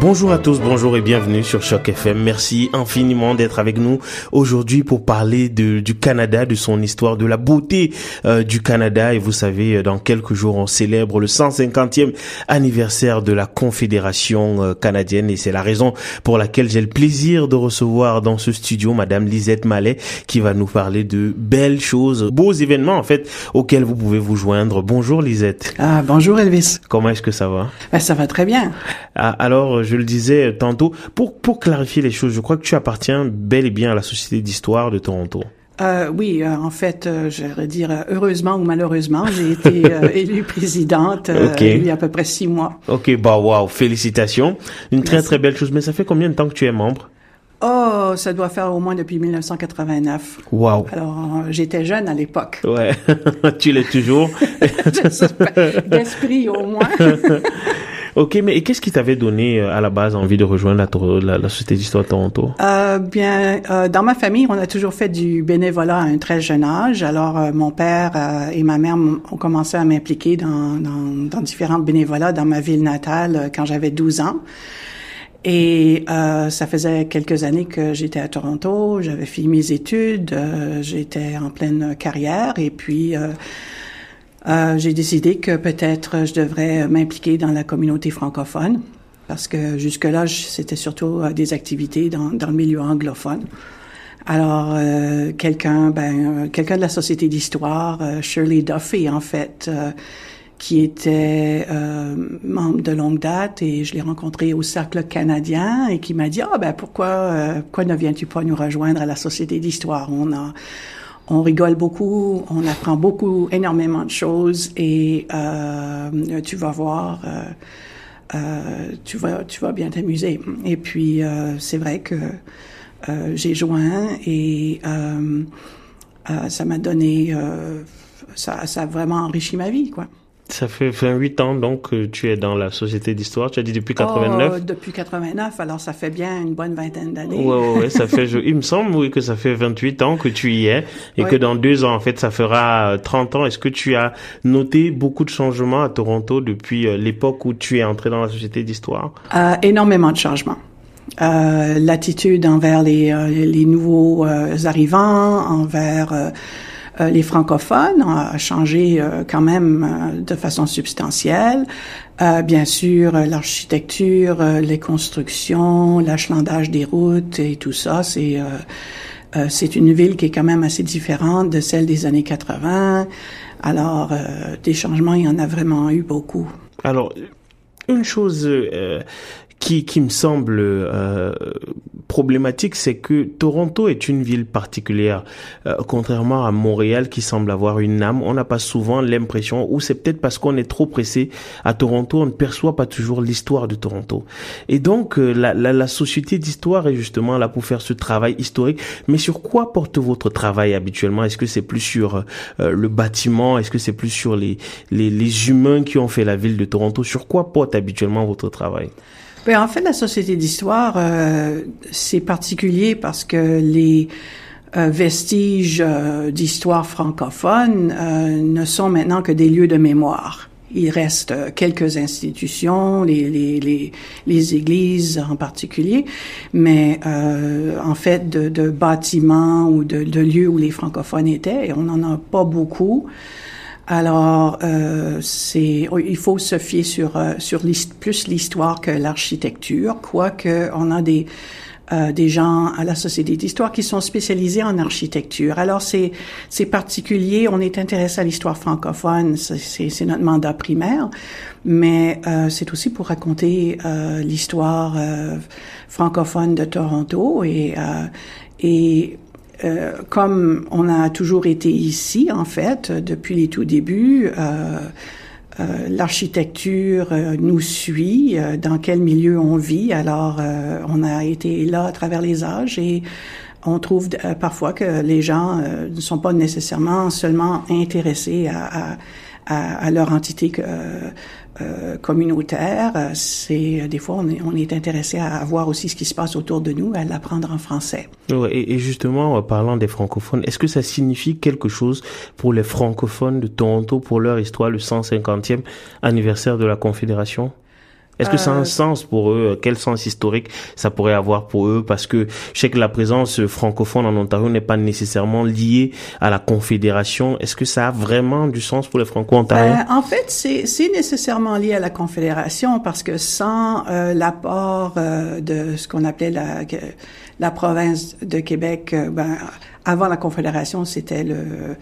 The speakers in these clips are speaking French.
Bonjour à tous, bonjour et bienvenue sur Choc FM. Merci infiniment d'être avec nous aujourd'hui pour parler de, du Canada, de son histoire, de la beauté euh, du Canada. Et vous savez, dans quelques jours, on célèbre le 150e anniversaire de la Confédération euh, canadienne et c'est la raison pour laquelle j'ai le plaisir de recevoir dans ce studio Madame Lisette Mallet qui va nous parler de belles choses, beaux événements en fait auxquels vous pouvez vous joindre. Bonjour Lisette. Ah, bonjour Elvis. Comment est-ce que ça va? Ben, Ça va très bien. Ah, alors, je le disais tantôt, pour, pour clarifier les choses, je crois que tu appartiens bel et bien à la Société d'histoire de Toronto. Euh, oui, euh, en fait, euh, j'allais dire euh, heureusement ou malheureusement, j'ai été élue présidente il y a à peu près six mois. Ok, bah wow, félicitations, une très très belle chose. Mais ça fait combien de temps que tu es membre? Oh, ça doit faire au moins depuis 1989. Wow. Alors, j'étais jeune à l'époque. Ouais, tu l'es toujours. D'esprit au moins. Ok, mais qu'est-ce qui t'avait donné euh, à la base envie de rejoindre la, la, Société d'histoire de Toronto? Euh, Bien, euh, dans ma famille, on a toujours fait du bénévolat à un très jeune âge. Alors, euh, mon père euh, et ma mère ont commencé à m'impliquer dans, dans, dans différents bénévolats dans ma ville natale quand j'avais 12 ans. Et euh, ça faisait quelques années que j'étais à Toronto, j'avais fini mes études, euh, j'étais en pleine carrière et puis euh, euh, j'ai décidé que peut-être je devrais m'impliquer dans la communauté francophone parce que jusque-là, c'était surtout euh, des activités dans, dans, le milieu anglophone. Alors, euh, quelqu'un, ben, quelqu'un de la Société d'histoire, Shirley Duffy, en fait, qui était membre de longue date, et je l'ai rencontré au Cercle canadien, et qui m'a dit, ah ben pourquoi, pourquoi ne viens-tu pas nous rejoindre à la Société d'histoire? On a on rigole beaucoup, on apprend beaucoup, énormément de choses et euh, tu vas voir, euh, euh, tu vas, tu vas bien t'amuser. Et puis c'est vrai que j'ai joint et ça m'a donné, ça, ça a vraiment enrichi ma vie, quoi. Ça fait 28 ans donc que tu es dans la société d'histoire. Tu as dit depuis 89. Oh, depuis 89, alors ça fait bien une bonne vingtaine d'années. Ouais, ouais, ouais, ça fait. Je, il me semble oui que ça fait 28 ans que tu y es et que dans deux ans en fait ça fera 30 ans. Est-ce que tu as noté beaucoup de changements à Toronto depuis euh, l'époque où tu es entré dans la société d'histoire? Euh, Énormément de changements. Euh, L'attitude envers les, euh, les nouveaux euh, arrivants, envers euh, les francophones a changé euh, quand même euh, de façon substantielle. bien sûr, l'architecture, les constructions, l'achalandage des routes et tout ça, c'est c'est une ville qui est quand même assez différente de celle des années 80. Alors, des changements, il y en a vraiment eu beaucoup. Alors, une chose euh, qui, qui me semble euh, problématique, c'est que Toronto est une ville particulière, euh, contrairement à Montréal qui semble avoir une âme. On n'a pas souvent l'impression, ou c'est peut-être parce qu'on est trop pressé à Toronto, on ne perçoit pas toujours l'histoire de Toronto. Et donc euh, la, la, la, société d'histoire est justement là pour faire ce travail historique. Mais sur quoi porte votre travail habituellement? Est-ce que c'est plus sur euh, le bâtiment? Est-ce que c'est plus sur les, les, les humains qui ont fait la ville de Toronto? Sur quoi porte habituellement votre travail? Bien, en fait, la Société d'histoire, euh, c'est particulier parce que les euh, vestiges euh, d'histoire francophone euh, ne sont maintenant que des lieux de mémoire. Il reste quelques institutions, les, les, les, les églises en particulier, mais en fait, de, de bâtiments ou de, de, lieux où les francophones étaient, on n'en a pas beaucoup. Alors, euh, il faut se fier sur euh, sur plus l'histoire que l'architecture, quoique on a des euh, des gens à la Société d'histoire qui sont spécialisés en architecture. Alors c'est particulier. On est intéressé à l'histoire francophone, c'est c'est notre mandat primaire, mais euh, c'est aussi pour raconter euh, l'histoire euh, francophone de Toronto et euh, et euh, comme on a toujours été ici, en fait, depuis les tout débuts, euh, euh, l'architecture euh, nous suit, euh, dans quel milieu on vit. Alors, on a été là à travers les âges et on trouve parfois que les gens ne sont pas nécessairement seulement intéressés à, à à, leur entité euh, communautaire. C'est des fois on est, on est intéressé à voir aussi ce qui se passe autour de nous, à l'apprendre en français. et, et, justement, parlant des francophones, est-ce que ça signifie quelque chose pour les francophones de Toronto pour leur histoire, le 150e anniversaire de la Confédération? Est-ce que ça a un euh, sens pour eux? Quel sens historique ça pourrait avoir pour eux? Parce que je sais que la présence francophone en Ontario n'est pas nécessairement liée à la Confédération. Est-ce que ça a vraiment du sens pour les Franco-Ontariens? Euh, En fait, c'est nécessairement lié à la Confédération parce que sans euh, l'apport de ce qu'on appelait la, la province de Québec, ben, avant la Confédération, c'était le,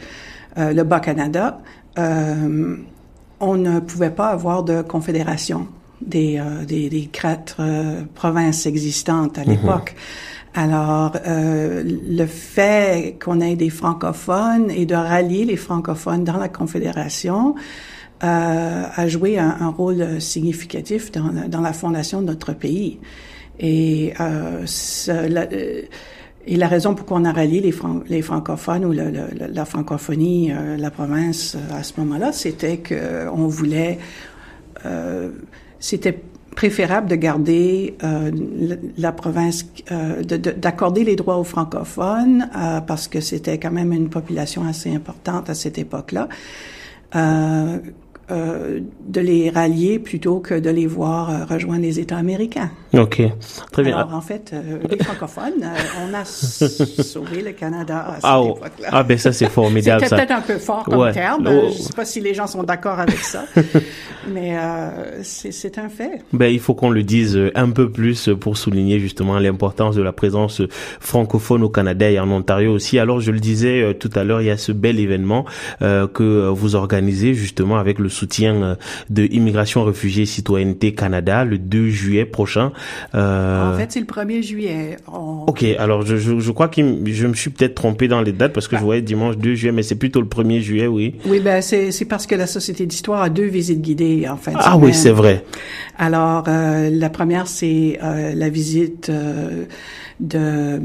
le Bas-Canada. on ne pouvait pas avoir de confédération des, euh, des, des quatre euh, provinces existantes à mhm. l'époque. Alors, euh, le fait qu'on ait des francophones et de rallier les francophones dans la Confédération euh, a joué un, un, rôle significatif dans la, dans la fondation de notre pays. Et, euh, la, et la raison pourquoi on a rallié les, les francophones ou le, la francophonie, la province à ce moment-là, c'était qu'on voulait c'était préférable de garder euh, la province, euh, d'accorder les droits aux francophones euh, parce que c'était quand même une population assez importante à cette époque-là. Euh, de les rallier plutôt que de les voir euh, rejoindre les États américains. OK. Très bien. Alors, en fait, euh, les francophones, on a sauvé le Canada à cette ah, oh. époque-là. Ah, ben ça, c'est formidable. C'était peut-être un peu fort comme terme. Oh. Je sais pas si les gens sont d'accord avec ça, mais c'est un fait. Ben, il faut qu'on le dise un peu plus pour souligner justement l'importance de la présence francophone au Canada et en Ontario aussi. Alors, je le disais tout à l'heure, il y a ce bel événement que vous organisez justement avec le soutien euh, de Immigration, Réfugiés, Citoyenneté Canada le 2 juillet prochain. Euh... En fait, c'est le 1er juillet. Ok, alors je, je, je crois que je me suis peut-être trompé dans les dates parce que je ah. voyais dimanche 2 juillet, mais c'est plutôt le 1er juillet, oui. Oui, ben c'est parce que la Société d'Histoire a deux visites guidées en fait. Ah oui, c'est vrai. Alors, euh, la première, c'est euh, la visite de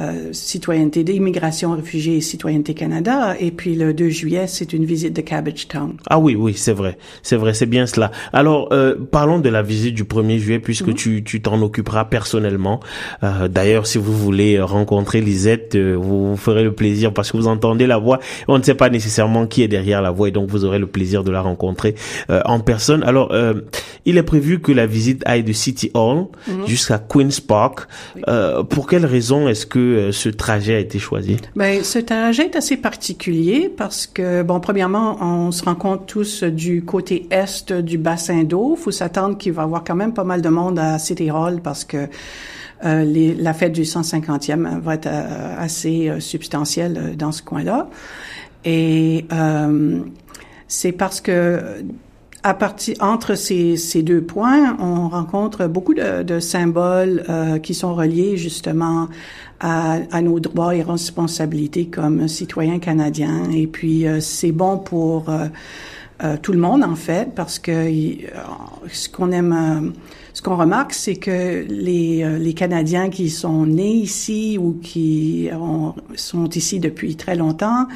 euh, citoyenneté d'immigration, réfugiés et citoyenneté Canada. Et puis le 2 juillet, c'est une visite de Cabbage Town. Ah oui, oui, c'est vrai. C'est vrai, c'est bien cela. Alors, euh, parlons de la visite du 1er juillet, puisque mhm. tu tu t'en occuperas personnellement. Euh, D'ailleurs, si vous voulez rencontrer Lisette, euh, vous, vous, ferez le plaisir parce que vous entendez la voix. On ne sait pas nécessairement qui est derrière la voix et donc vous aurez le plaisir de la rencontrer euh, en personne. Alors, il est prévu que la visite aille de City Hall mhm. jusqu'à Queen's Park. pour quelle raison est-ce que euh, ce trajet a été choisi? Ben, ce trajet est assez particulier parce que, bon, premièrement, on se rencontre tous du côté est du bassin d'eau. faut s'attendre qu'il va y avoir quand même pas mal de monde à City Hall parce que euh, la fête du 150e va être euh, assez substantielle dans ce coin-là. Et c'est parce que à partir entre ces, deux points, on rencontre beaucoup de, symboles qui sont reliés justement à, à, nos droits et responsabilités comme citoyens canadiens. Et puis euh, c'est bon pour euh, euh, tout le monde en fait parce que ce qu'on aime, ce qu'on remarque, c'est que les, les Canadiens qui sont nés ici ou qui ont, sont ici depuis très longtemps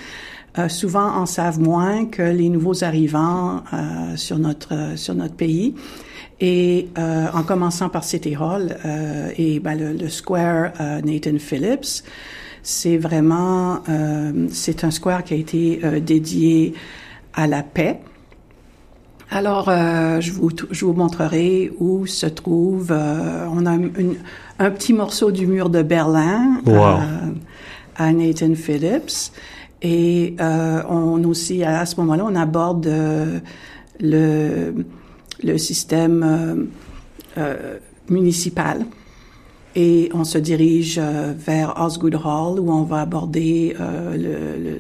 euh, souvent en savent moins que les nouveaux arrivants euh, sur notre sur notre pays. Et euh, en commençant par City Hall et ben, le, le, square Nathan Phillips, c'est vraiment c'est un square qui a été dédié à la paix. Alors, je, vous, je vous montrerai où se trouve. on a une, un petit morceau du mur de Berlin à Nathan Phillips. Et euh, on aussi, à ce moment-là, on aborde euh, le, le système euh, euh, municipal et on se dirige euh, vers Osgood Hall où on va aborder le,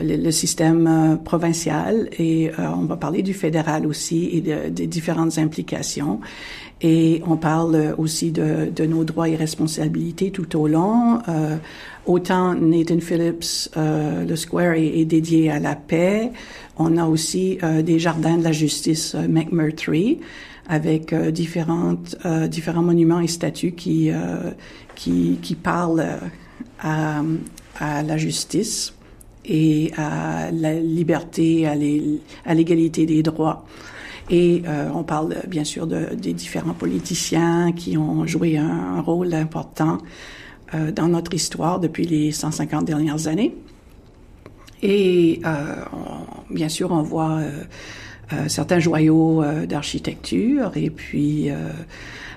le, le, système provincial et on va parler du fédéral aussi et des différentes implications. Et on parle aussi de, de, nos droits et responsabilités tout au long. Autant Nathan Phillips, le square est, dédié à la paix. On a aussi euh, des jardins de la justice euh, McMurtry avec euh, différentes, euh, différents monuments et statues qui, qui, qui parlent à, à la justice et à la liberté, à l'égalité des droits. Et euh, on parle bien sûr de, des différents politiciens qui ont joué un, rôle important euh, dans notre histoire depuis les 150 dernières années. Et euh, bien sûr, on voit certains joyaux d'architecture et puis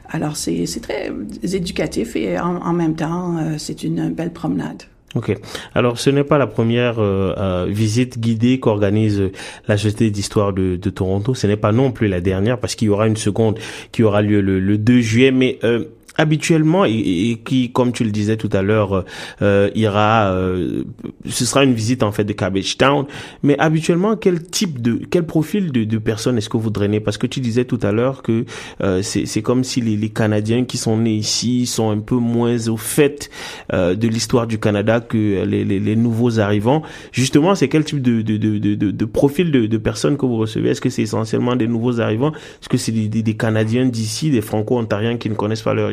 alors c'est très éducatif et en, en même temps c'est une belle promenade. Ok. Alors, ce n'est pas la première euh, euh, visite guidée qu'organise la Société d'histoire de, de, Toronto. Ce n'est pas non plus la dernière parce qu'il y aura une seconde qui aura lieu le, le 2 juillet. Mais euh, habituellement et, qui, comme tu le disais tout à l'heure, euh, ira, euh, ce sera une visite en fait de Cabbage Town. Mais habituellement, quel type de, quel profil de, de personnes est-ce que vous drainez? Parce que tu disais tout à l'heure que euh, c'est comme si les, les, Canadiens qui sont nés ici sont un peu moins au fait euh, de l'histoire du Canada que les, les, les, nouveaux arrivants. Justement, c'est quel type de, de, de, de, de profil de, de personnes que vous recevez? Est-ce que c'est essentiellement des nouveaux arrivants? Est-ce que c'est des, des, Canadiens d'ici, des Franco-Ontariens qui ne connaissent pas leur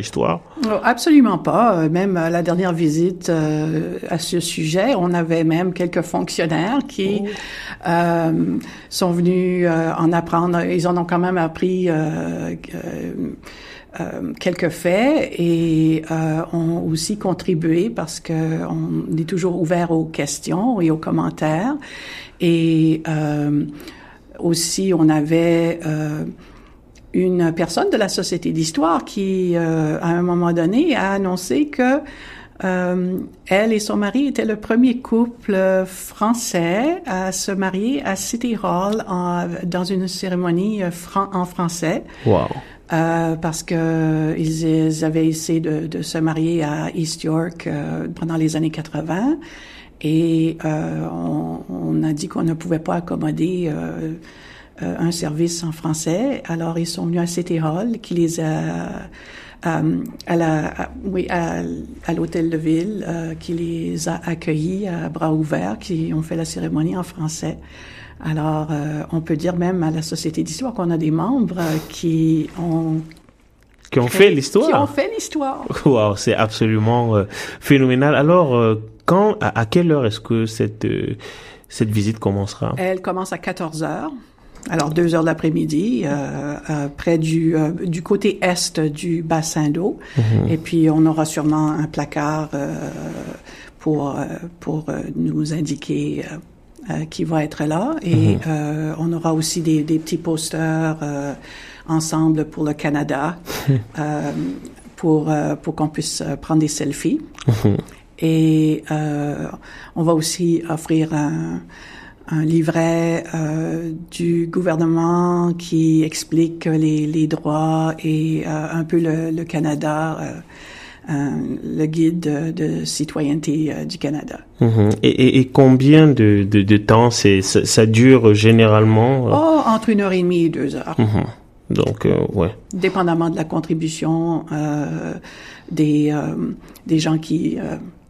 Absolument pas. Euh, même à la dernière visite euh, à ce sujet, on avait même quelques fonctionnaires qui oh. euh, sont venus en apprendre. Ils en ont quand même appris quelques faits et ont aussi contribué parce que on est toujours ouvert aux questions et aux commentaires. Et aussi, on avait une personne de la Société d'histoire qui, euh, à un moment donné, a annoncé que euh, elle et son mari étaient le premier couple français à se marier à City Hall en, dans une cérémonie euh, en français. Wow. Euh, parce que ils, avaient essayé de, de, se marier à East York euh, pendant les années 80 et euh, on, on, a dit qu'on ne pouvait pas accommoder euh, un service en français. Alors, ils sont venus à City Hall, qui les a euh, à la, oui, à, à l'hôtel de ville, euh, qui les a accueillis à bras ouverts, qui ont fait la cérémonie en français. Alors, on peut dire même à la Société d'histoire qu'on a des membres qui ont qui ont fait l'histoire. Qui ont fait l'histoire. Wow, c'est absolument phénoménal. Alors, quand, à, à, quelle heure est-ce que cette cette visite commencera? Elle commence à 14 heures. Alors deux heures de l'après-midi, euh, euh, près du euh, du côté est du bassin d'eau, mhm. et puis on aura sûrement un placard euh, pour pour nous indiquer qui va être là, et mhm. on aura aussi des, des petits posters ensemble pour le Canada, pour pour qu'on puisse prendre des selfies, mhm. et on va aussi offrir un un livret euh, du gouvernement qui explique les, les droits et euh, un peu le, le Canada, euh, euh le guide de, de citoyenneté euh, du Canada. Mm-hmm. et, et, et, combien de, de, de temps ça, ça, dure généralement? Oh, entre une heure et demie et deux heures. Mm-hmm. Donc, ouais. Dépendamment de la contribution des, des gens qui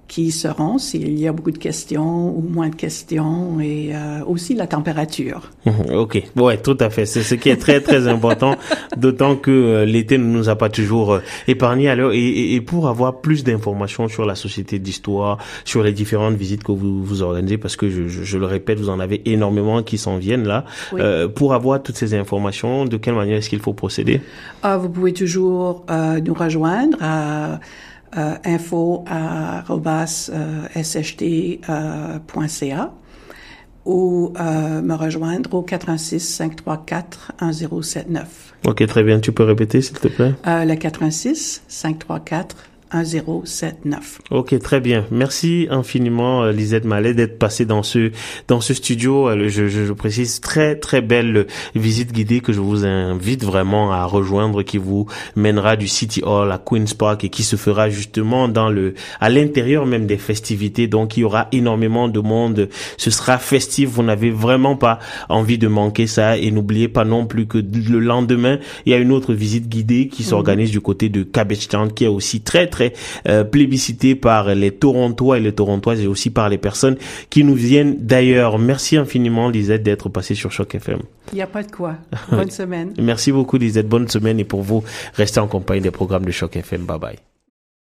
qui seront s'il y a beaucoup de questions ou moins de questions et euh, aussi la température. ok, ouais, tout à fait. C'est ce qui est très très important, d'autant que euh, l'été ne nous a pas toujours euh, épargné. Alors, et, et, pour avoir plus d'informations sur la société d'histoire, sur les différentes visites que vous vous organisez, parce que je, je, je le répète, vous en avez énormément qui s'en viennent là. Oui. Euh, pour avoir toutes ces informations, de quelle manière est-ce qu'il faut procéder? Ah, Vous pouvez toujours nous rejoindre à euh, info sht.ca ou euh, me rejoindre au 86 534 1079. Ok, très bien. Tu peux répéter, s'il te plaît? Euh, le 86 534 1079. Ok, très bien. Merci infiniment, euh, Lisette Mallet, d'être passée dans ce dans ce studio. Euh, je, je, je, précise très très belle visite guidée que je vous invite vraiment à rejoindre, qui vous mènera du City Hall à Queens Park et qui se fera justement dans le à l'intérieur même des festivités. Donc il y aura énormément de monde. Ce sera festif. Vous n'avez vraiment pas envie de manquer ça. Et n'oubliez pas non plus que le lendemain, il y a une autre visite guidée qui s'organise mmh. du côté de Cabbage Town, qui est aussi très très euh, plébiscité par les Torontois et les Torontoises et aussi par les personnes qui nous viennent d'ailleurs. Merci infiniment Lisette d'être passée sur Choc FM. Il n'y a pas de quoi. Bonne semaine. Merci beaucoup Lisette. Bonne semaine et pour vous, restez en compagnie des programmes de Choc FM. Bye bye.